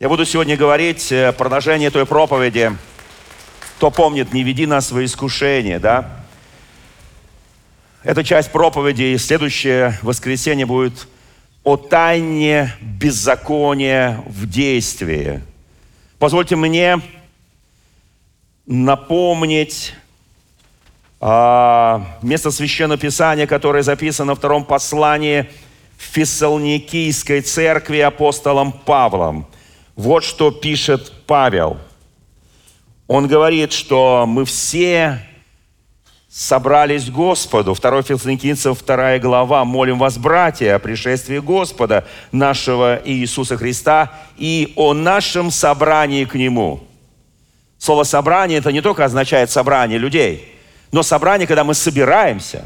Я буду сегодня говорить э, продолжение той проповеди. Кто помнит, не веди нас в искушение, да? Эта часть проповеди и следующее воскресенье будет о тайне беззакония в действии. Позвольте мне напомнить а, место Священного Писания, которое записано во втором послании в Фессалоникийской церкви апостолом Павлом – вот что пишет Павел. Он говорит, что мы все собрались к Господу. 2 Фессалоникийцев, 2 глава. Молим вас, братья, о пришествии Господа нашего Иисуса Христа и о нашем собрании к Нему. Слово «собрание» это не только означает собрание людей, но собрание, когда мы собираемся.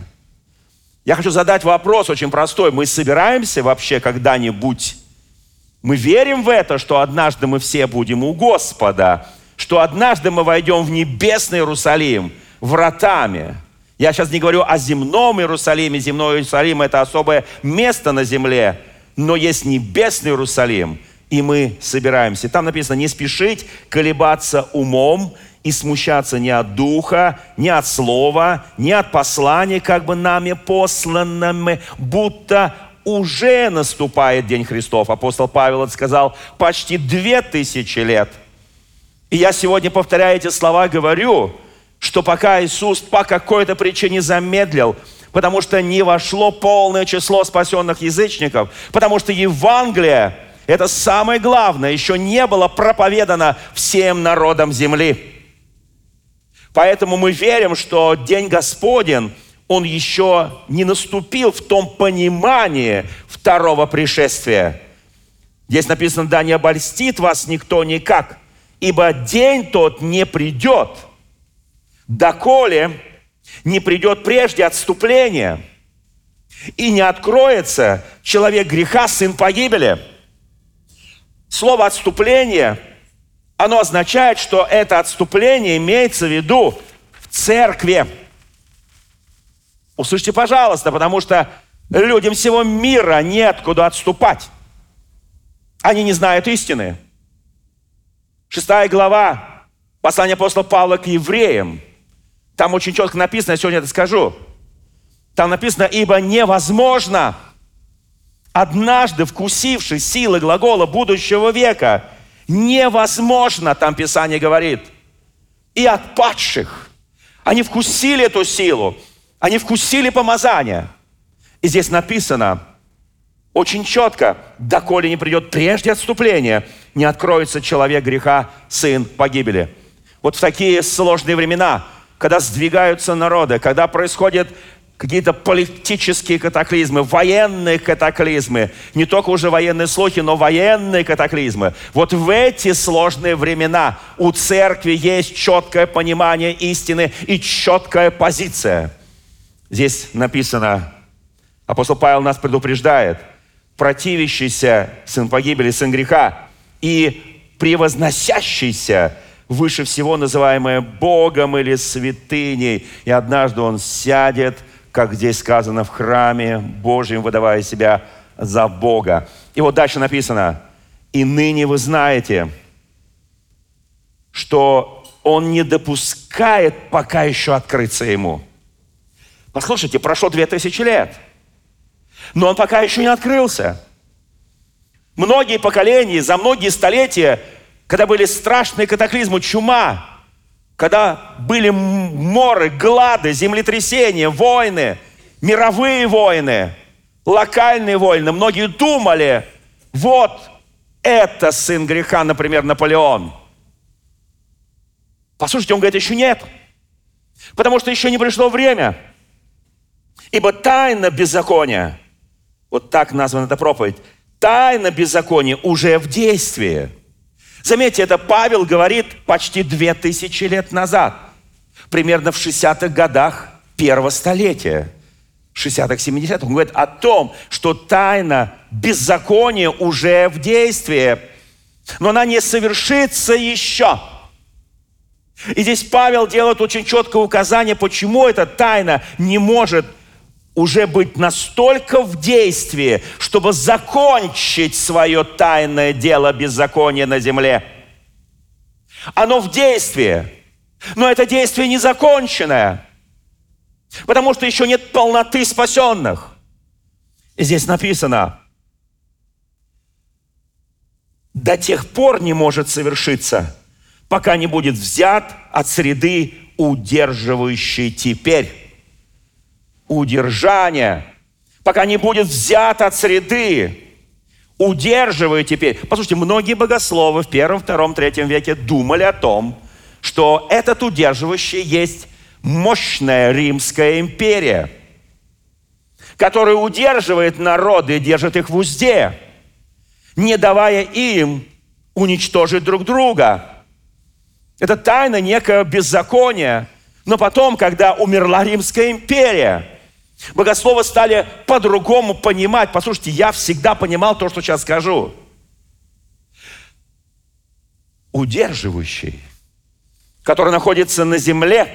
Я хочу задать вопрос очень простой. Мы собираемся вообще когда-нибудь мы верим в это, что однажды мы все будем у Господа, что однажды мы войдем в небесный Иерусалим вратами. Я сейчас не говорю о земном Иерусалиме. Земной Иерусалим – это особое место на земле. Но есть небесный Иерусалим, и мы собираемся. Там написано «не спешить колебаться умом и смущаться ни от духа, ни от слова, ни от послания, как бы нами посланными, будто уже наступает День Христов. Апостол Павел сказал почти две тысячи лет. И я сегодня, повторяю эти слова, говорю, что пока Иисус по какой-то причине замедлил, потому что не вошло полное число спасенных язычников, потому что Евангелие, это самое главное, еще не было проповедано всем народам земли. Поэтому мы верим, что День Господень он еще не наступил в том понимании второго пришествия. Здесь написано, да не обольстит вас никто никак, ибо день тот не придет, доколе не придет прежде отступления, и не откроется человек греха, сын погибели. Слово «отступление», оно означает, что это отступление имеется в виду в церкви – Услышьте, пожалуйста, потому что людям всего мира нет куда отступать. Они не знают истины. Шестая глава послания апостола Павла к евреям. Там очень четко написано, я сегодня это скажу. Там написано, ибо невозможно, однажды вкусивший силы глагола будущего века, невозможно, там Писание говорит, и от падших. Они вкусили эту силу, они вкусили помазание. И здесь написано очень четко, доколе не придет прежде отступления, не откроется человек греха, сын погибели. Вот в такие сложные времена, когда сдвигаются народы, когда происходят какие-то политические катаклизмы, военные катаклизмы, не только уже военные слухи, но военные катаклизмы. Вот в эти сложные времена у церкви есть четкое понимание истины и четкая позиция – Здесь написано, апостол Павел нас предупреждает, противящийся сын погибели, сын греха, и превозносящийся выше всего называемое Богом или святыней. И однажды он сядет, как здесь сказано, в храме Божьем, выдавая себя за Бога. И вот дальше написано, «И ныне вы знаете, что он не допускает пока еще открыться ему». Послушайте, прошло две тысячи лет. Но он пока еще не открылся. Многие поколения, за многие столетия, когда были страшные катаклизмы, чума, когда были моры, глады, землетрясения, войны, мировые войны, локальные войны, многие думали, вот это сын греха, например, Наполеон. Послушайте, он говорит, еще нет. Потому что еще не пришло время. Ибо тайна беззакония, вот так названа эта проповедь, тайна беззакония уже в действии. Заметьте, это Павел говорит почти две тысячи лет назад, примерно в 60-х годах первого столетия, 60-х, 70-х. Он говорит о том, что тайна беззакония уже в действии, но она не совершится еще. И здесь Павел делает очень четкое указание, почему эта тайна не может уже быть настолько в действии, чтобы закончить свое тайное дело беззакония на земле. Оно в действии, но это действие не законченное, потому что еще нет полноты спасенных. И здесь написано, до тех пор не может совершиться, пока не будет взят от среды, удерживающей теперь удержание, пока не будет взят от среды, удерживает теперь. Послушайте, многие богословы в первом, втором, третьем веке думали о том, что этот удерживающий есть мощная Римская империя, которая удерживает народы и держит их в узде, не давая им уничтожить друг друга. Это тайна некое беззакония. Но потом, когда умерла Римская империя – Богословы стали по-другому понимать. Послушайте, я всегда понимал то, что сейчас скажу. Удерживающий, который находится на земле,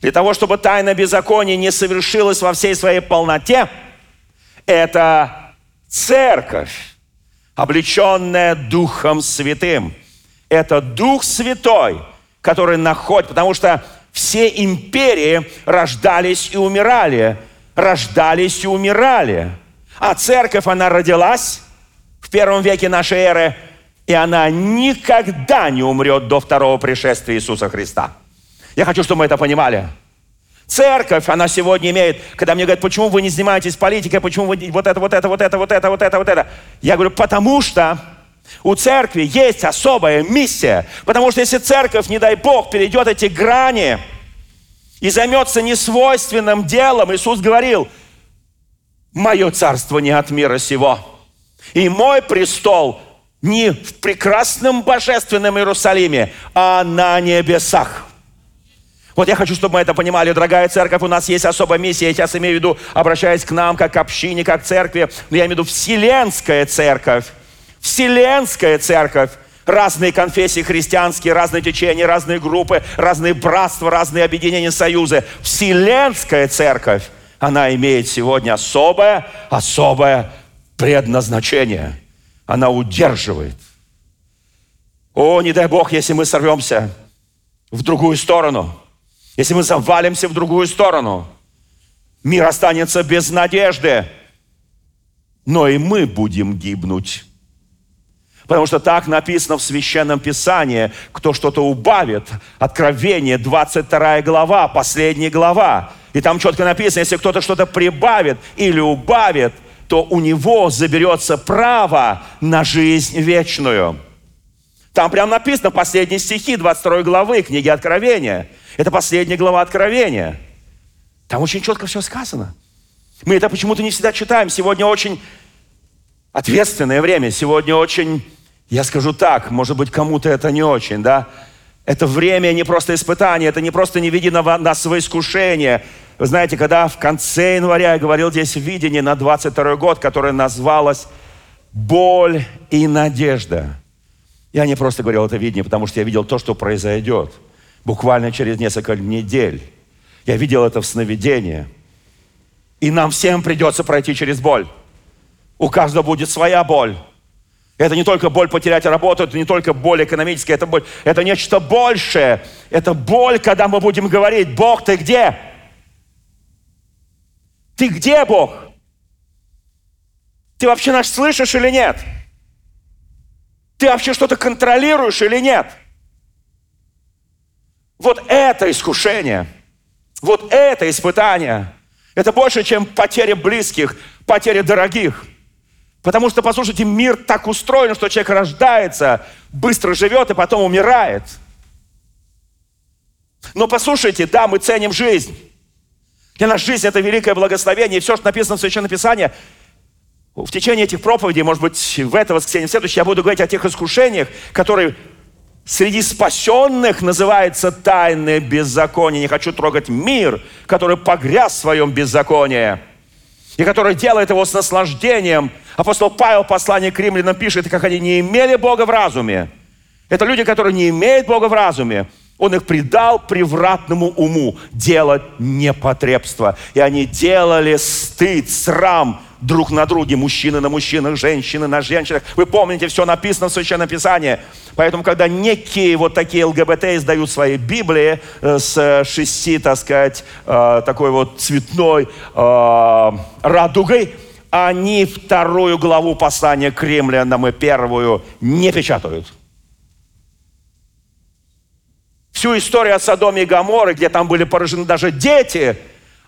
для того, чтобы тайна беззакония не совершилась во всей своей полноте, это церковь, облеченная Духом Святым. Это Дух Святой, который находит, потому что все империи рождались и умирали, рождались и умирали. А церковь, она родилась в первом веке нашей эры, и она никогда не умрет до второго пришествия Иисуса Христа. Я хочу, чтобы мы это понимали. Церковь, она сегодня имеет, когда мне говорят, почему вы не занимаетесь политикой, почему вы вот это, вот это, вот это, вот это, вот это, вот это. Я говорю, потому что у церкви есть особая миссия. Потому что если церковь, не дай Бог, перейдет эти грани и займется несвойственным делом, Иисус говорил, мое царство не от мира сего. И мой престол не в прекрасном божественном Иерусалиме, а на небесах. Вот я хочу, чтобы мы это понимали, дорогая церковь, у нас есть особая миссия. Я сейчас имею в виду, обращаясь к нам, как к общине, как к церкви, но я имею в виду вселенская церковь. Вселенская церковь. Разные конфессии христианские, разные течения, разные группы, разные братства, разные объединения, союзы. Вселенская церковь, она имеет сегодня особое, особое предназначение. Она удерживает. О, не дай Бог, если мы сорвемся в другую сторону, если мы завалимся в другую сторону, мир останется без надежды, но и мы будем гибнуть. Потому что так написано в Священном Писании, кто что-то убавит. Откровение, 22 глава, последняя глава. И там четко написано, если кто-то что-то прибавит или убавит, то у него заберется право на жизнь вечную. Там прям написано последние стихи 22 главы книги Откровения. Это последняя глава Откровения. Там очень четко все сказано. Мы это почему-то не всегда читаем. Сегодня очень ответственное время. Сегодня очень я скажу так, может быть, кому-то это не очень, да? Это время не просто испытание, это не просто не види на нас свои искушения. Вы знаете, когда в конце января я говорил здесь видение на 22 год, которое назвалось «Боль и надежда». Я не просто говорил это видение, потому что я видел то, что произойдет буквально через несколько недель. Я видел это в сновидении. И нам всем придется пройти через боль. У каждого будет своя боль. Это не только боль потерять работу, это не только боль экономическая, это боль, это нечто большее. Это боль, когда мы будем говорить, Бог, ты где? Ты где, Бог? Ты вообще нас слышишь или нет? Ты вообще что-то контролируешь или нет? Вот это искушение, вот это испытание, это больше, чем потеря близких, потеря дорогих – Потому что, послушайте, мир так устроен, что человек рождается, быстро живет и потом умирает. Но послушайте, да, мы ценим жизнь. Для нас жизнь – это великое благословение. И все, что написано в Священном Писании, в течение этих проповедей, может быть, в это воскресенье, в следующее, я буду говорить о тех искушениях, которые среди спасенных называется тайное беззаконие. Не хочу трогать мир, который погряз в своем беззаконии и который делает его с наслаждением. Апостол Павел в послании к римлянам пишет, как они не имели Бога в разуме. Это люди, которые не имеют Бога в разуме. Он их предал превратному уму делать непотребство. И они делали стыд, срам друг на друге, мужчины на мужчинах, женщины на женщинах. Вы помните, все написано в Священном Писании. Поэтому, когда некие вот такие ЛГБТ издают свои Библии э, с шести, так сказать, э, такой вот цветной э, радугой, они вторую главу послания к римлянам и первую не печатают. Всю историю о Содоме и Гаморе, где там были поражены даже дети,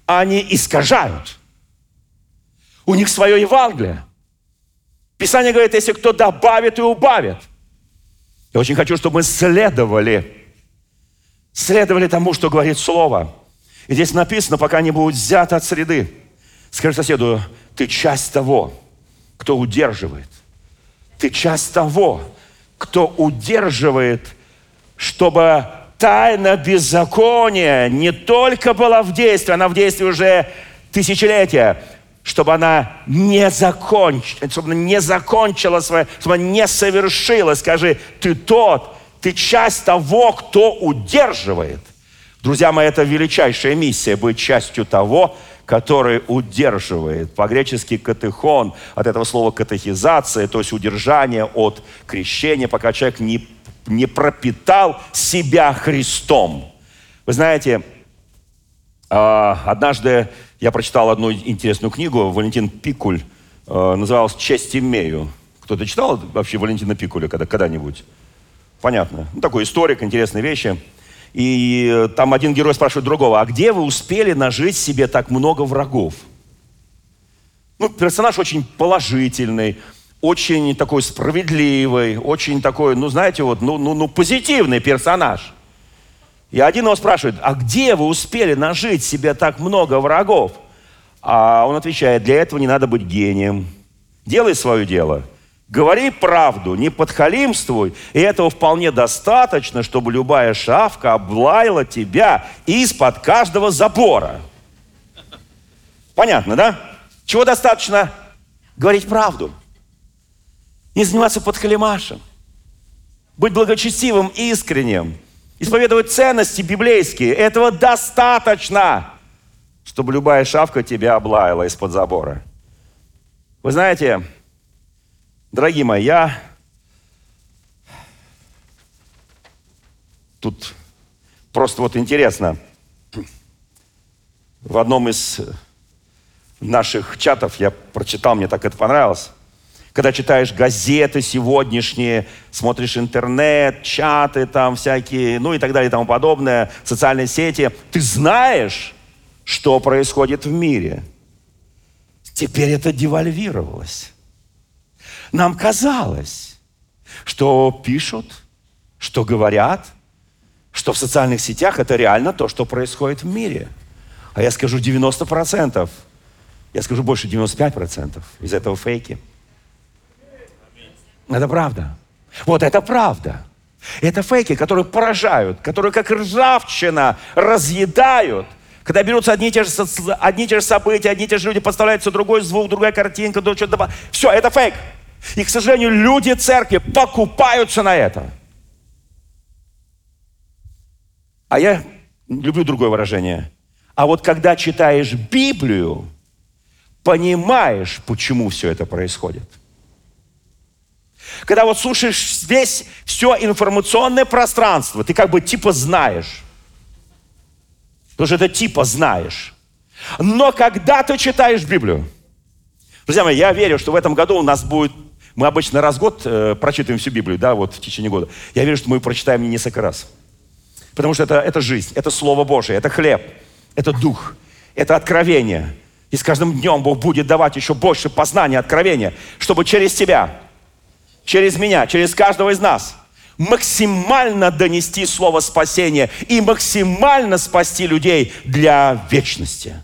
они искажают. У них свое Евангелие. Писание говорит, если кто добавит и убавит. Я очень хочу, чтобы мы следовали, следовали тому, что говорит Слово. И здесь написано, пока не будет взято от среды. Скажи соседу, ты часть того, кто удерживает. Ты часть того, кто удерживает, чтобы тайна беззакония не только была в действии, она в действии уже тысячелетия, чтобы она не закончила, чтобы она не закончила свое, чтобы она не совершила. Скажи, ты тот, ты часть того, кто удерживает. Друзья мои, это величайшая миссия, быть частью того, который удерживает. По-гречески катехон, от этого слова катехизация, то есть удержание от крещения, пока человек не не пропитал себя Христом. Вы знаете, а, однажды я прочитал одну интересную книгу, Валентин Пикуль, а, называлась «Честь имею». Кто-то читал вообще Валентина Пикуля когда, когда-нибудь? Понятно. Ну, такой историк, интересные вещи. И там один герой спрашивает другого, а где вы успели нажить себе так много врагов? Ну, персонаж очень положительный, очень такой справедливый, очень такой, ну, знаете, вот, ну, ну, ну позитивный персонаж. И один его спрашивает, а где вы успели нажить себе так много врагов? А он отвечает, для этого не надо быть гением. Делай свое дело. Говори правду, не подхалимствуй. И этого вполне достаточно, чтобы любая шавка облаяла тебя из-под каждого забора. Понятно, да? Чего достаточно? Говорить правду. Не заниматься подхалимашем. Быть благочестивым, искренним. Исповедовать ценности библейские. Этого достаточно, чтобы любая шавка тебя облаяла из-под забора. Вы знаете, дорогие мои, я тут просто вот интересно. В одном из наших чатов я прочитал, мне так это понравилось когда читаешь газеты сегодняшние, смотришь интернет, чаты там всякие, ну и так далее и тому подобное, социальные сети, ты знаешь, что происходит в мире. Теперь это девальвировалось. Нам казалось, что пишут, что говорят, что в социальных сетях это реально то, что происходит в мире. А я скажу 90%, я скажу больше 95% из этого фейки – это правда. Вот это правда. Это фейки, которые поражают, которые как ржавчина разъедают. Когда берутся одни и, те же, одни и те же события, одни и те же люди, подставляется другой звук, другая картинка, что-то Все, это фейк. И, к сожалению, люди церкви покупаются на это. А я люблю другое выражение. А вот когда читаешь Библию, понимаешь, почему все это происходит. Когда вот слушаешь весь все информационное пространство, ты как бы типа знаешь. Что это типа знаешь. Но когда ты читаешь Библию, друзья мои, я верю, что в этом году у нас будет, мы обычно раз в год э, прочитываем всю Библию, да, вот в течение года. Я верю, что мы прочитаем не несколько раз. Потому что это, это жизнь, это Слово Божие, это хлеб, это дух, это откровение. И с каждым днем Бог будет давать еще больше познания, откровения, чтобы через тебя через меня, через каждого из нас максимально донести слово спасения и максимально спасти людей для вечности.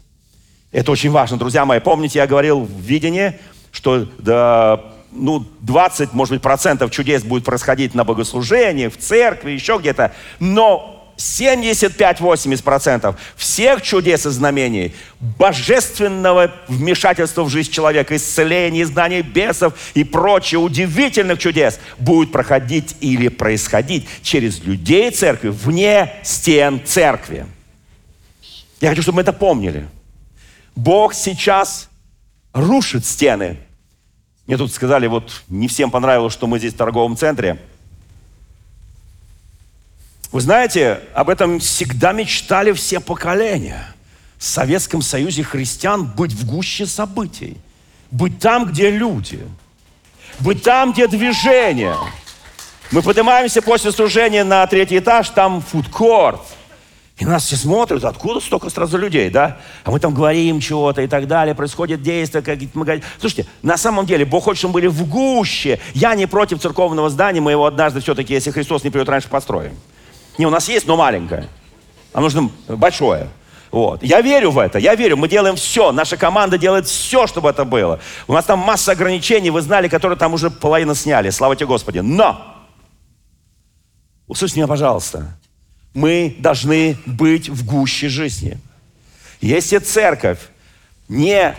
Это очень важно, друзья мои. Помните, я говорил в видении, что да, ну, 20, может быть, процентов чудес будет происходить на богослужении, в церкви, еще где-то. Но 75-80% всех чудес и знамений, божественного вмешательства в жизнь человека, исцеления, изгнания бесов и прочее удивительных чудес будет проходить или происходить через людей церкви вне стен церкви. Я хочу, чтобы мы это помнили. Бог сейчас рушит стены. Мне тут сказали, вот не всем понравилось, что мы здесь в торговом центре – вы знаете, об этом всегда мечтали все поколения. В Советском Союзе христиан быть в гуще событий. Быть там, где люди. Быть там, где движение. Мы поднимаемся после служения на третий этаж, там фудкорт. И нас все смотрят, откуда столько сразу людей, да? А мы там говорим чего-то и так далее, происходит действие, какие-то магазины. Слушайте, на самом деле, Бог хочет, чтобы мы были в гуще. Я не против церковного здания, мы его однажды все-таки, если Христос не придет раньше, построим. Не, у нас есть, но маленькое. А нужно большое. Вот. Я верю в это, я верю, мы делаем все, наша команда делает все, чтобы это было. У нас там масса ограничений, вы знали, которые там уже половину сняли, слава тебе Господи. Но, услышьте меня, пожалуйста, мы должны быть в гуще жизни. Если церковь не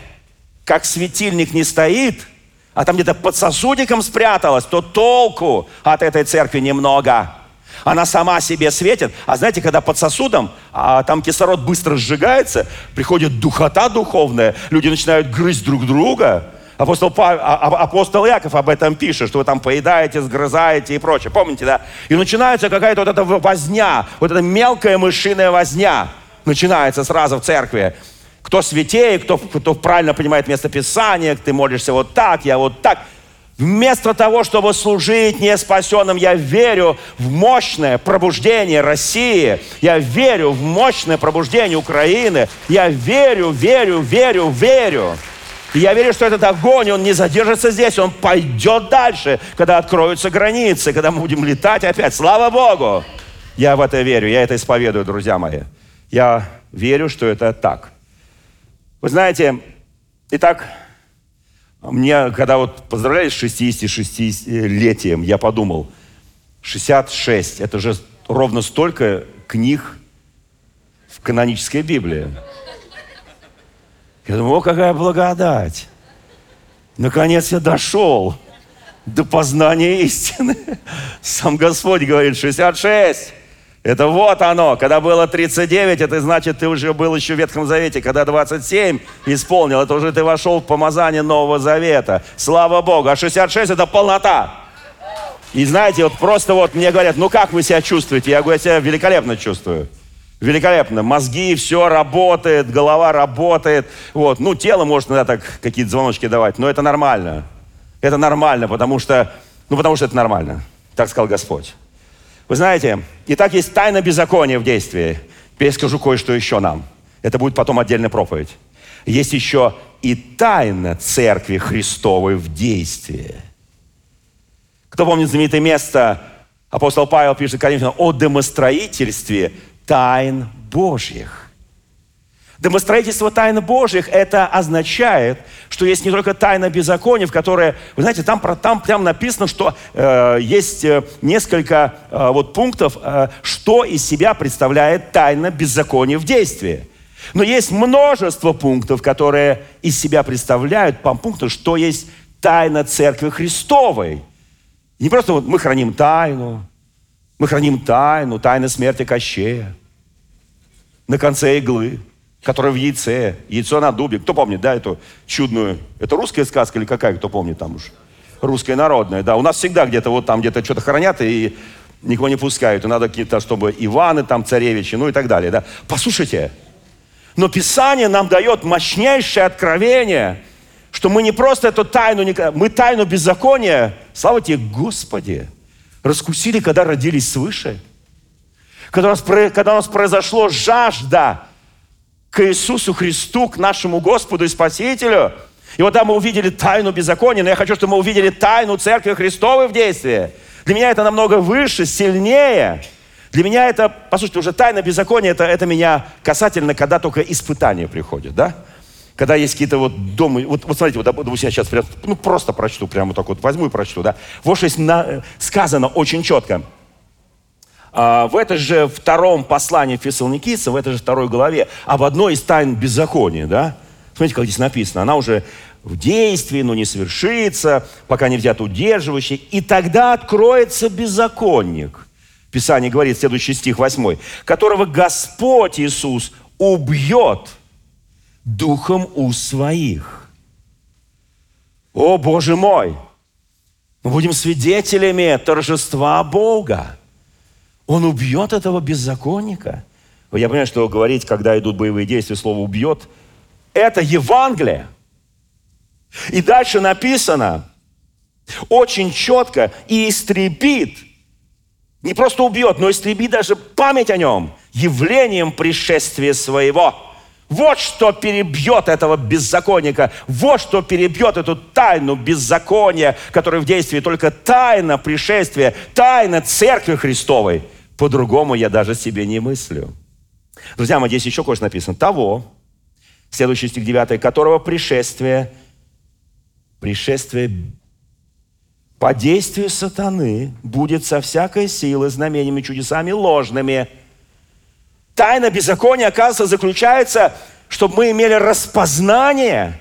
как светильник не стоит, а там где-то под сосудиком спряталась, то толку от этой церкви немного. Она сама себе светит. А знаете, когда под сосудом, а там кислород быстро сжигается, приходит духота духовная, люди начинают грызть друг друга. Апостол, Павел, а, а, апостол Яков об этом пишет, что вы там поедаете, сгрызаете и прочее. Помните, да? И начинается какая-то вот эта возня, вот эта мелкая мышиная возня. Начинается сразу в церкви. Кто святее, кто, кто правильно понимает место Писания, ты молишься вот так, я вот так – Вместо того, чтобы служить неспасенным, я верю в мощное пробуждение России. Я верю в мощное пробуждение Украины. Я верю, верю, верю, верю. И я верю, что этот огонь, он не задержится здесь, он пойдет дальше, когда откроются границы, когда мы будем летать опять. Слава Богу! Я в это верю, я это исповедую, друзья мои. Я верю, что это так. Вы знаете, итак, мне, когда вот поздравляли с 66-летием, я подумал, 66, это же ровно столько книг в канонической Библии. Я думаю, о, какая благодать. Наконец я дошел до познания истины. Сам Господь говорит, 66. Это вот оно. Когда было 39, это значит, ты уже был еще в Ветхом Завете. Когда 27 исполнил, это уже ты вошел в помазание Нового Завета. Слава Богу. А 66 это полнота. И знаете, вот просто вот мне говорят, ну как вы себя чувствуете? Я говорю, я себя великолепно чувствую. Великолепно. Мозги, все работает, голова работает. Вот. Ну, тело может иногда так какие-то звоночки давать, но это нормально. Это нормально, потому что, ну, потому что это нормально. Так сказал Господь. Вы знаете, и так есть тайна беззакония в действии. Теперь скажу кое-что еще нам. Это будет потом отдельная проповедь. Есть еще и тайна Церкви Христовой в действии. Кто помнит знаменитое место, апостол Павел пишет Коринфянам о домостроительстве тайн Божьих. Домостроительство тайн Божьих, это означает, что есть не только тайна беззакония, в которой, вы знаете, там, там прям написано, что э, есть э, несколько э, вот пунктов, э, что из себя представляет тайна беззакония в действии. Но есть множество пунктов, которые из себя представляют по пункту, что есть тайна Церкви Христовой. Не просто вот мы храним тайну, мы храним тайну, тайна смерти Кощея на конце иглы которая в яйце, яйцо на дубе. Кто помнит, да, эту чудную, это русская сказка или какая, кто помнит там уж? Русская народная, да. У нас всегда где-то вот там где-то что-то хранят и никого не пускают. И надо какие-то, чтобы Иваны там, царевичи, ну и так далее, да. Послушайте, но Писание нам дает мощнейшее откровение, что мы не просто эту тайну, мы тайну беззакония, слава тебе, Господи, раскусили, когда родились свыше. Когда у нас, когда у нас произошло жажда к Иисусу Христу, к нашему Господу и Спасителю. И вот там мы увидели тайну беззакония, но я хочу, чтобы мы увидели тайну Церкви Христовой в действии. Для меня это намного выше, сильнее. Для меня это, послушайте, уже тайна беззакония, это, это меня касательно, когда только испытания приходят, да? Когда есть какие-то вот дома, вот, вот смотрите, вот, допустим, я сейчас прям, ну, просто прочту, прямо так вот возьму и прочту, да? Вот что есть на, сказано очень четко – в этой же втором послании Фессалоникийцам, в этой же второй главе, об одной из тайн беззакония, да? Смотрите, как здесь написано. Она уже в действии, но не совершится, пока не взят удерживающий. И тогда откроется беззаконник. Писание говорит, следующий стих 8, которого Господь Иисус убьет духом у своих. О, Боже мой! Мы будем свидетелями торжества Бога. Он убьет этого беззаконника. Я понимаю, что говорить, когда идут боевые действия, слово «убьет» – это Евангелие. И дальше написано очень четко «и истребит». Не просто убьет, но истребит даже память о нем явлением пришествия своего. Вот что перебьет этого беззаконника. Вот что перебьет эту тайну беззакония, которая в действии только тайна пришествия, тайна Церкви Христовой – по-другому я даже себе не мыслю. Друзья мои, здесь еще кое-что написано. Того, следующий стих 9, которого пришествие, пришествие по действию сатаны будет со всякой силой, знамениями, чудесами ложными. Тайна беззакония, оказывается, заключается, чтобы мы имели распознание,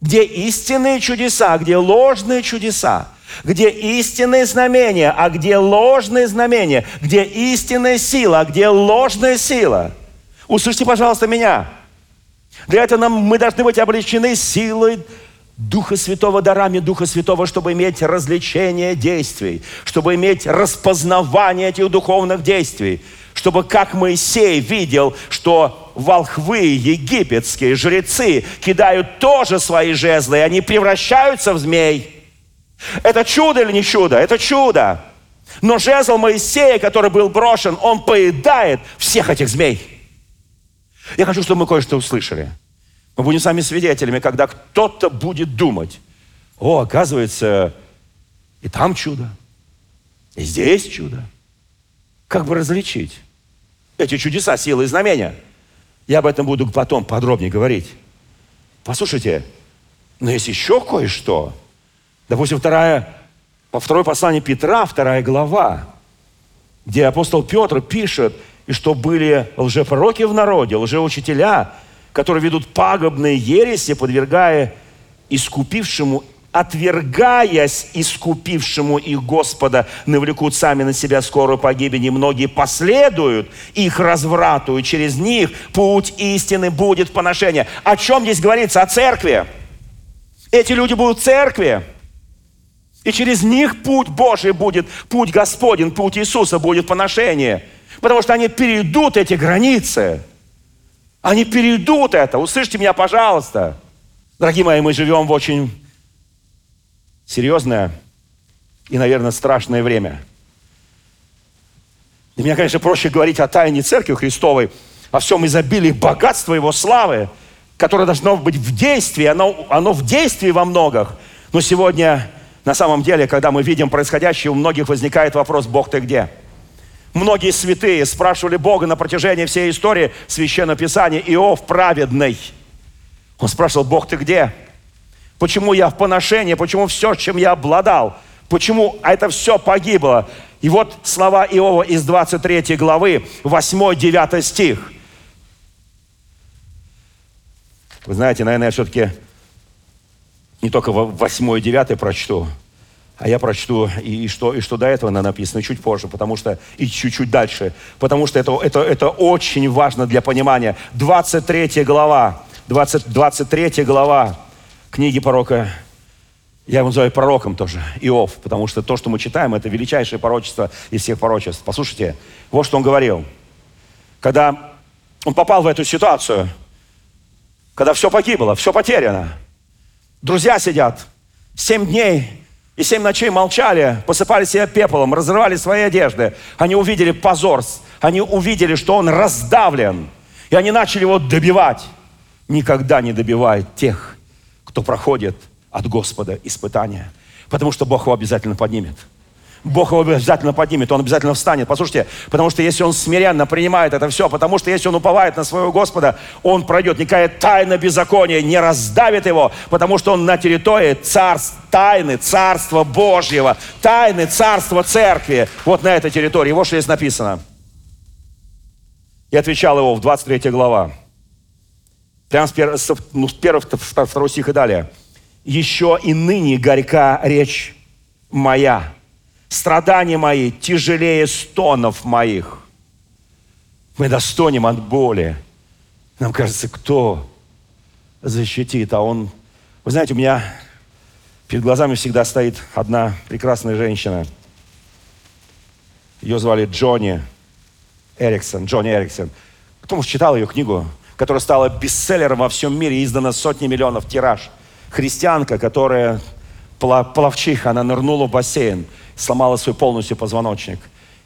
где истинные чудеса, где ложные чудеса – где истинные знамения, а где ложные знамения, где истинная сила, а где ложная сила. Услышьте, пожалуйста, меня. Для этого нам, мы должны быть облечены силой Духа Святого, дарами Духа Святого, чтобы иметь развлечение действий, чтобы иметь распознавание этих духовных действий, чтобы, как Моисей видел, что волхвы египетские, жрецы, кидают тоже свои жезлы, и они превращаются в змей – это чудо или не чудо? Это чудо. Но жезл Моисея, который был брошен, он поедает всех этих змей. Я хочу, чтобы мы кое-что услышали. Мы будем сами свидетелями, когда кто-то будет думать, о, оказывается, и там чудо, и здесь чудо. Как бы различить эти чудеса, силы и знамения? Я об этом буду потом подробнее говорить. Послушайте, но есть еще кое-что – Допустим, вторая, второе послание Петра, вторая глава, где апостол Петр пишет, и что были лжепророки в народе, лжеучителя, которые ведут пагубные ереси, подвергая искупившему, отвергаясь искупившему их Господа, навлекут сами на себя скорую погибель, и многие последуют их разврату, и через них путь истины будет поношение. О чем здесь говорится? О церкви. Эти люди будут в церкви. И через них путь Божий будет, путь Господень, путь Иисуса будет поношение. Потому что они перейдут эти границы. Они перейдут это. Услышьте меня, пожалуйста. Дорогие мои, мы живем в очень серьезное и, наверное, страшное время. Для меня, конечно, проще говорить о тайне Церкви Христовой, о всем изобилии богатства Его славы, которое должно быть в действии, оно, оно в действии во многих. Но сегодня на самом деле, когда мы видим происходящее, у многих возникает вопрос, Бог ты где? Многие святые спрашивали Бога на протяжении всей истории Священного Писания. Иов праведный. Он спрашивал, Бог ты где? Почему я в поношении? Почему все, чем я обладал? Почему это все погибло? И вот слова Иова из 23 главы, 8-9 стих. Вы знаете, наверное, я все-таки не только 8 и 9 прочту, а я прочту и, и, что, и что до этого написано чуть позже, потому что и чуть-чуть дальше, потому что это, это, это очень важно для понимания. 23 глава, 20, 23 глава книги пророка, я его называю пророком тоже, Иов, потому что то, что мы читаем, это величайшее пророчество из всех пророчеств. Послушайте, вот что он говорил. Когда он попал в эту ситуацию, когда все погибло, все потеряно – Друзья сидят, семь дней и семь ночей молчали, посыпали себя пеплом, разрывали свои одежды. Они увидели позор, они увидели, что он раздавлен. И они начали его добивать. Никогда не добивает тех, кто проходит от Господа испытания. Потому что Бог его обязательно поднимет. Бог его обязательно поднимет, он обязательно встанет. Послушайте, потому что если он смиренно принимает это все, потому что если он уповает на своего Господа, он пройдет. Никакая тайна беззакония не раздавит его, потому что он на территории царств, тайны Царства Божьего, тайны Царства Церкви. Вот на этой территории. Вот что здесь написано. И отвечал его в 23 глава. Прямо с 1, ну, с 1 2 стих и далее. «Еще и ныне горька речь моя, страдания мои тяжелее стонов моих». Мы достонем от боли. Нам кажется, кто защитит, а он... Вы знаете, у меня перед глазами всегда стоит одна прекрасная женщина. Ее звали Джонни Эриксон, Джонни Эриксон. Кто, может, читал ее книгу, которая стала бестселлером во всем мире, издана сотни миллионов тираж. Христианка, которая плавчиха, она нырнула в бассейн, сломала свой полностью позвоночник.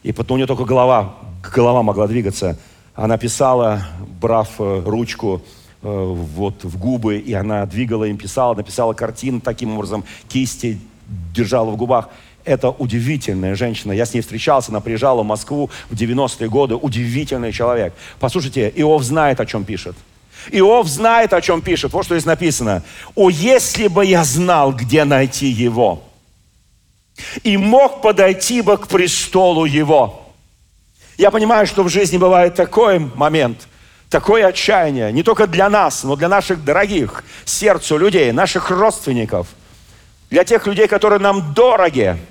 И потом у нее только голова, голова могла двигаться. Она писала, брав э, ручку э, вот в губы, и она двигала им, писала, написала картину таким образом, кисти держала в губах. Это удивительная женщина. Я с ней встречался, она приезжала в Москву в 90-е годы. Удивительный человек. Послушайте, Иов знает, о чем пишет. Иов знает, о чем пишет. Вот что здесь написано. «О, если бы я знал, где найти его, и мог подойти бы к престолу его». Я понимаю, что в жизни бывает такой момент, такое отчаяние, не только для нас, но для наших дорогих сердцу людей, наших родственников, для тех людей, которые нам дороги –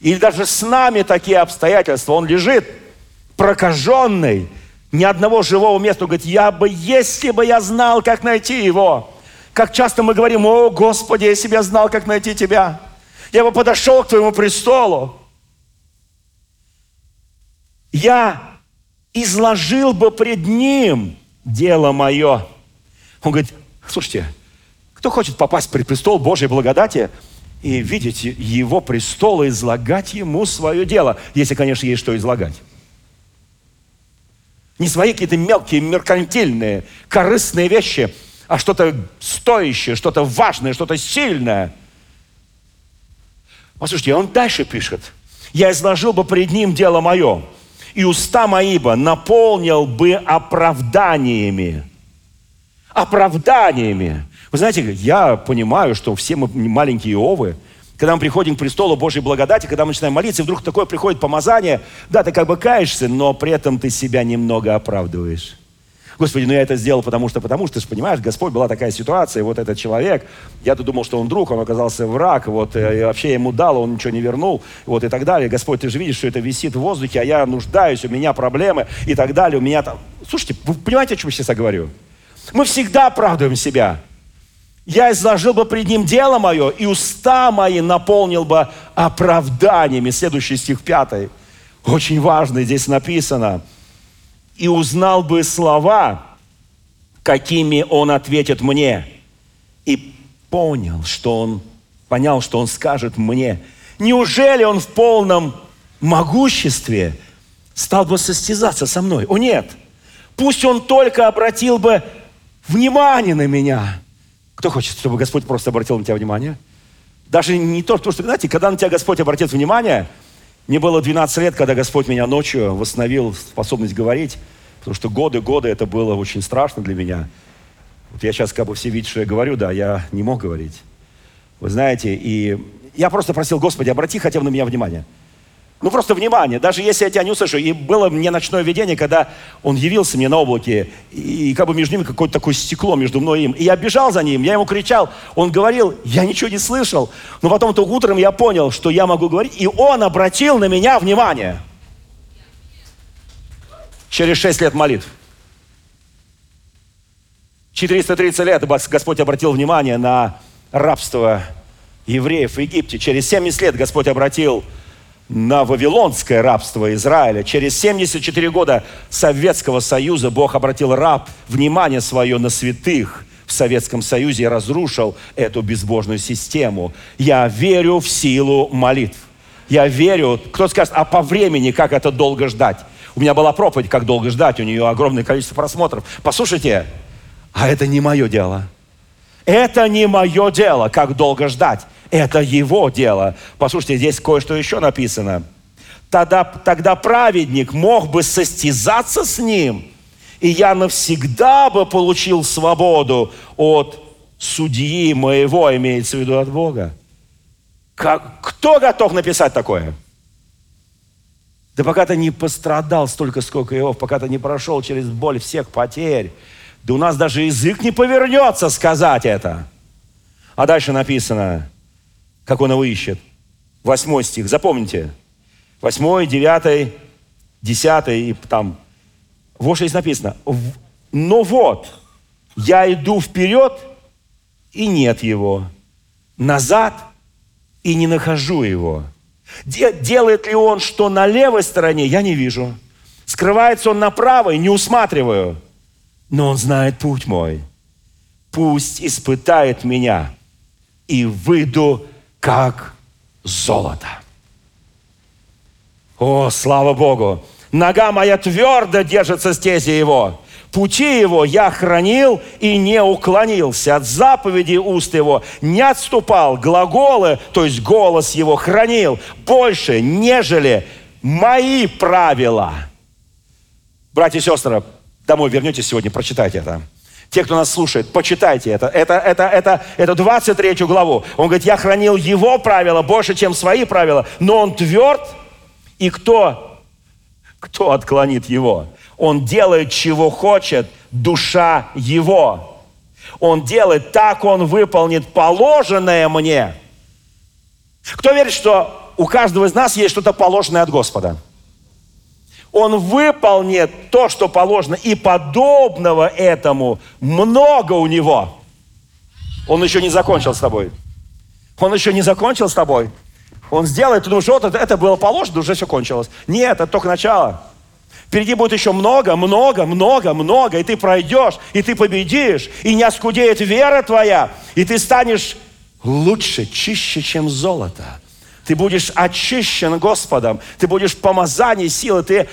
или даже с нами такие обстоятельства. Он лежит прокаженный, ни одного живого места. Он говорит, я бы, если бы я знал, как найти его. Как часто мы говорим, о, Господи, если бы я знал, как найти Тебя, я бы подошел к Твоему престолу. Я изложил бы пред Ним дело мое. Он говорит, слушайте, кто хочет попасть пред престол Божьей благодати, и видеть его престол и излагать ему свое дело, если, конечно, есть что излагать. Не свои какие-то мелкие, меркантильные, корыстные вещи, а что-то стоящее, что-то важное, что-то сильное. Послушайте, он дальше пишет. «Я изложил бы пред ним дело мое, и уста мои бы наполнил бы оправданиями». Оправданиями. Вы знаете, я понимаю, что все мы маленькие Иовы, когда мы приходим к престолу Божьей благодати, когда мы начинаем молиться, и вдруг такое приходит помазание, да, ты как бы каешься, но при этом ты себя немного оправдываешь. Господи, ну я это сделал потому что, потому что, ты же понимаешь, Господь, была такая ситуация, вот этот человек, я-то думал, что он друг, он оказался враг, вот, э, и вообще ему дал, он ничего не вернул, вот, и так далее. Господь, ты же видишь, что это висит в воздухе, а я нуждаюсь, у меня проблемы, и так далее, у меня там... Слушайте, вы понимаете, о чем я сейчас говорю? Мы всегда оправдываем себя я изложил бы пред ним дело мое, и уста мои наполнил бы оправданиями. Следующий стих пятый. Очень важный здесь написано. И узнал бы слова, какими он ответит мне. И понял, что он, понял, что он скажет мне. Неужели он в полном могуществе стал бы состязаться со мной? О нет! Пусть он только обратил бы внимание на меня – кто хочет, чтобы Господь просто обратил на тебя внимание? Даже не то, что, знаете, когда на тебя Господь обратит внимание, мне было 12 лет, когда Господь меня ночью восстановил способность говорить, потому что годы, годы это было очень страшно для меня. Вот я сейчас как бы все видят, что я говорю, да, я не мог говорить. Вы знаете, и я просто просил, Господи, обрати хотя бы на меня внимание. Ну, просто внимание, даже если я тебя не услышу. И было мне ночное видение, когда он явился мне на облаке, и, и как бы между ними какое-то такое стекло между мной и им. И я бежал за ним, я ему кричал, он говорил, я ничего не слышал. Но потом только утром я понял, что я могу говорить, и он обратил на меня внимание. Через шесть лет молитв. 430 лет Господь обратил внимание на рабство евреев в Египте. Через 70 лет Господь обратил на вавилонское рабство Израиля. Через 74 года Советского Союза Бог обратил раб внимание свое на святых в Советском Союзе и разрушил эту безбожную систему. Я верю в силу молитв. Я верю, кто скажет, а по времени как это долго ждать? У меня была проповедь, как долго ждать, у нее огромное количество просмотров. Послушайте, а это не мое дело. Это не мое дело, как долго ждать. Это его дело. Послушайте, здесь кое-что еще написано. Тогда, тогда праведник мог бы состязаться с ним, и я навсегда бы получил свободу от судьи моего, имеется в виду от Бога. Как, кто готов написать такое? Да пока ты не пострадал столько, сколько Иов, пока ты не прошел через боль всех потерь, да у нас даже язык не повернется сказать это. А дальше написано, как он его ищет. Восьмой стих, запомните. Восьмой, девятый, десятый и там. Вот что здесь написано. Но вот, я иду вперед, и нет его. Назад, и не нахожу его. Делает ли он что на левой стороне, я не вижу. Скрывается он на правой, не усматриваю. Но он знает путь мой. Пусть испытает меня, и выйду как золото. О, слава Богу! Нога моя твердо держится стези его. Пути его я хранил и не уклонился. От заповеди уст его не отступал. Глаголы, то есть голос его хранил больше, нежели мои правила. Братья и сестры, домой вернетесь сегодня, прочитайте это. Те, кто нас слушает, почитайте это. Это, это, это, это 23 главу. Он говорит, я хранил его правила больше, чем свои правила, но он тверд, и кто, кто отклонит его? Он делает, чего хочет душа его. Он делает так, он выполнит положенное мне. Кто верит, что у каждого из нас есть что-то положенное от Господа? Он выполнит то, что положено, и подобного этому много у него. Он еще не закончил с тобой. Он еще не закончил с тобой. Он сделает, ты думаешь, вот это, это было положено, уже все кончилось. Нет, это только начало. Впереди будет еще много, много, много, много, и ты пройдешь, и ты победишь, и не оскудеет вера твоя, и ты станешь лучше, чище, чем золото. Ты будешь очищен Господом, ты будешь в помазании силы, ты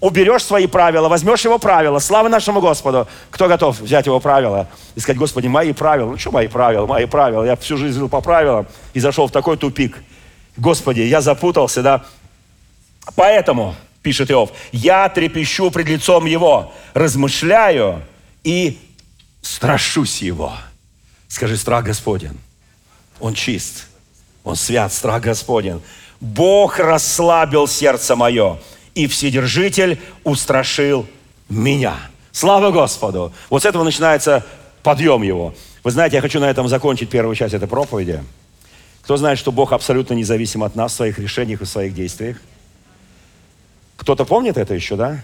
уберешь свои правила, возьмешь его правила. Слава нашему Господу. Кто готов взять его правила и сказать, Господи, мои правила? Ну что мои правила? Мои правила. Я всю жизнь жил по правилам и зашел в такой тупик. Господи, я запутался, да? Поэтому пишет Иов, я трепещу пред лицом его, размышляю и страшусь его. Скажи, страх Господен. Он чист, он свят, страх Господен. Бог расслабил сердце мое, и Вседержитель устрашил меня. Слава Господу! Вот с этого начинается подъем его. Вы знаете, я хочу на этом закончить первую часть этой проповеди. Кто знает, что Бог абсолютно независим от нас в своих решениях и в своих действиях? Кто-то помнит это еще, да?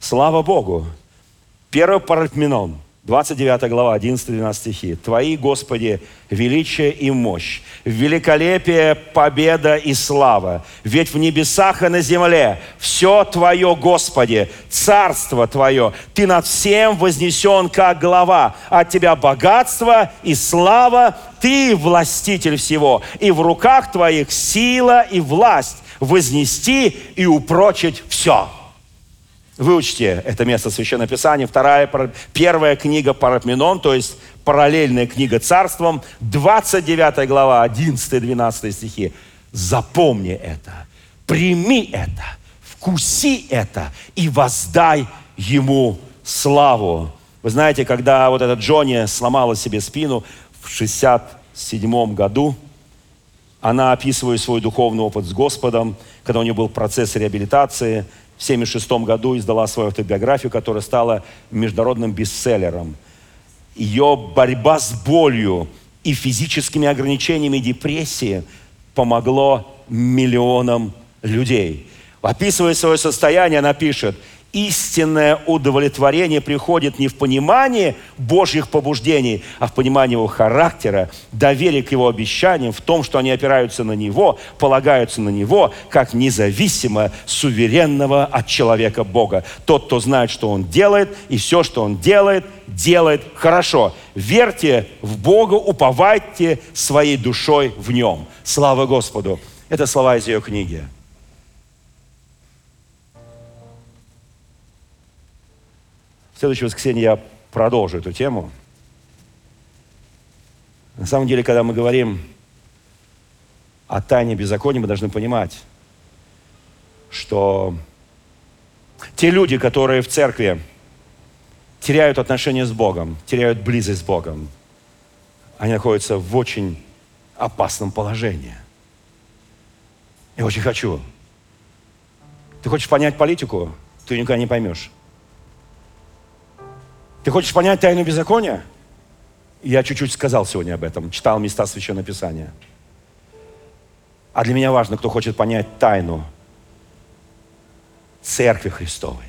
Слава Богу. Первый Паральпменон, 29 глава, 11-12 стихи. «Твои, Господи, величие и мощь, великолепие, победа и слава. Ведь в небесах и на земле все Твое, Господи, царство Твое. Ты над всем вознесен, как глава. От Тебя богатство и слава. Ты властитель всего. И в руках Твоих сила и власть вознести и упрочить все. Выучите это место Священного Писания. Вторая, первая книга Парапменон, то есть параллельная книга Царством, 29 глава, 11-12 стихи. Запомни это, прими это, вкуси это и воздай ему славу. Вы знаете, когда вот этот Джонни сломала себе спину в 67 году, она, описывая свой духовный опыт с Господом, когда у нее был процесс реабилитации, в 1976 году издала свою автобиографию, которая стала международным бестселлером. Ее борьба с болью и физическими ограничениями депрессии помогло миллионам людей. Описывая свое состояние, она пишет – истинное удовлетворение приходит не в понимании Божьих побуждений, а в понимании его характера, доверие к его обещаниям, в том, что они опираются на него, полагаются на него, как независимо суверенного от человека Бога. Тот, кто знает, что он делает, и все, что он делает, делает хорошо. Верьте в Бога, уповайте своей душой в нем. Слава Господу! Это слова из ее книги. В следующее воскресенье я продолжу эту тему. На самом деле, когда мы говорим о тайне беззакония, мы должны понимать, что те люди, которые в церкви теряют отношения с Богом, теряют близость с Богом, они находятся в очень опасном положении. Я очень хочу. Ты хочешь понять политику, ты никогда не поймешь. Ты хочешь понять тайну беззакония? Я чуть-чуть сказал сегодня об этом, читал места Священного Писания. А для меня важно, кто хочет понять тайну Церкви Христовой,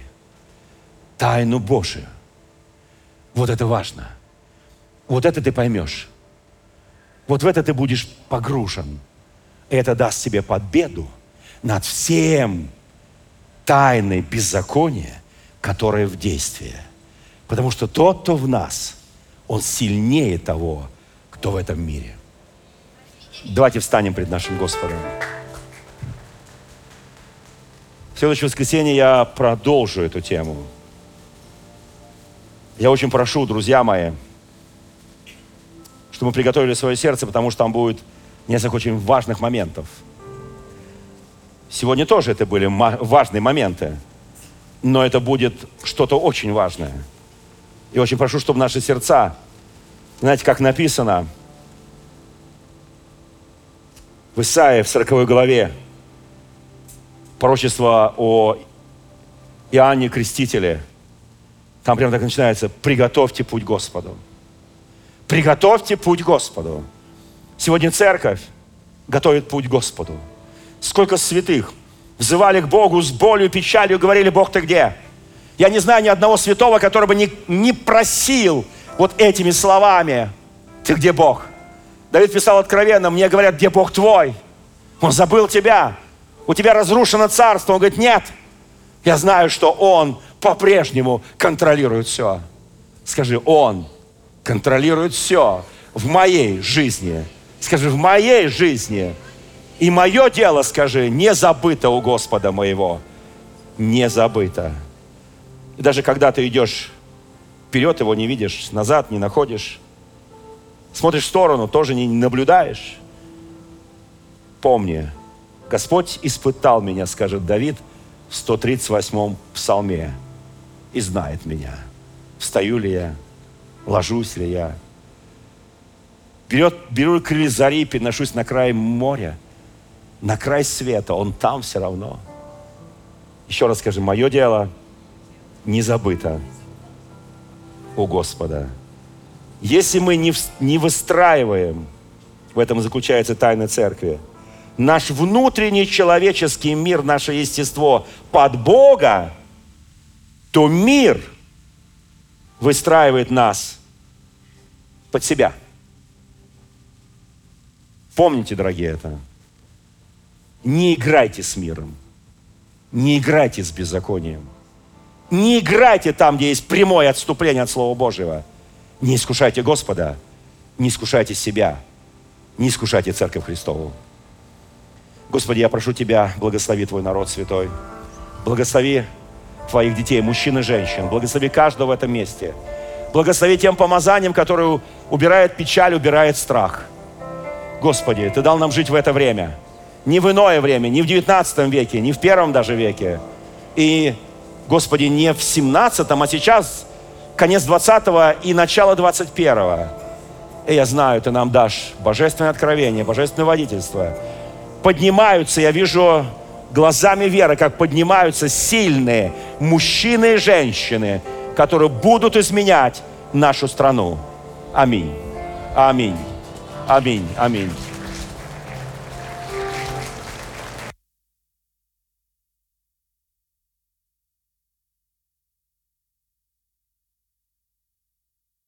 тайну Божию. Вот это важно. Вот это ты поймешь. Вот в это ты будешь погружен. И это даст тебе победу над всем тайной беззакония, которое в действии. Потому что тот, кто в нас, он сильнее того, кто в этом мире. Давайте встанем пред нашим Господом. В следующее воскресенье я продолжу эту тему. Я очень прошу, друзья мои, чтобы мы приготовили свое сердце, потому что там будет несколько очень важных моментов. Сегодня тоже это были важные моменты, но это будет что-то очень важное. И очень прошу, чтобы наши сердца, знаете, как написано в Исаии в 40 главе, пророчество о Иоанне Крестителе. Там прямо так начинается. Приготовьте путь Господу. Приготовьте путь Господу. Сегодня церковь готовит путь Господу. Сколько святых взывали к Богу с болью, печалью, говорили, Бог ты где? Я не знаю ни одного святого, который бы не, не просил вот этими словами, ты где Бог? Давид писал откровенно, мне говорят, где Бог твой? Он забыл тебя у тебя разрушено царство. Он говорит, нет, я знаю, что Он по-прежнему контролирует все. Скажи, Он контролирует все в моей жизни. Скажи, в моей жизни. И мое дело, скажи, не забыто у Господа моего. Не забыто. И даже когда ты идешь вперед, его не видишь, назад не находишь. Смотришь в сторону, тоже не наблюдаешь. Помни, Господь испытал меня, скажет Давид в 138-м псалме, и знает меня. Встаю ли я, ложусь ли я. Берет, беру крылья зари, переношусь на край моря, на край света, он там все равно. Еще раз скажи, мое дело не забыто у Господа. Если мы не, не выстраиваем, в этом заключается тайна церкви, наш внутренний человеческий мир, наше естество под Бога, то мир выстраивает нас под себя. Помните, дорогие, это. Не играйте с миром. Не играйте с беззаконием. Не играйте там, где есть прямое отступление от Слова Божьего. Не искушайте Господа. Не искушайте себя. Не искушайте Церковь Христову. Господи, я прошу Тебя, благослови Твой народ святой. Благослови Твоих детей, мужчин и женщин. Благослови каждого в этом месте. Благослови тем помазанием, которое убирает печаль, убирает страх. Господи, Ты дал нам жить в это время. Не в иное время, не в 19 веке, не в первом даже веке. И, Господи, не в 17, а сейчас конец 20 и начало 21. И я знаю, Ты нам дашь божественное откровение, божественное водительство – поднимаются, я вижу глазами веры, как поднимаются сильные мужчины и женщины, которые будут изменять нашу страну. Аминь. Аминь. Аминь. Аминь.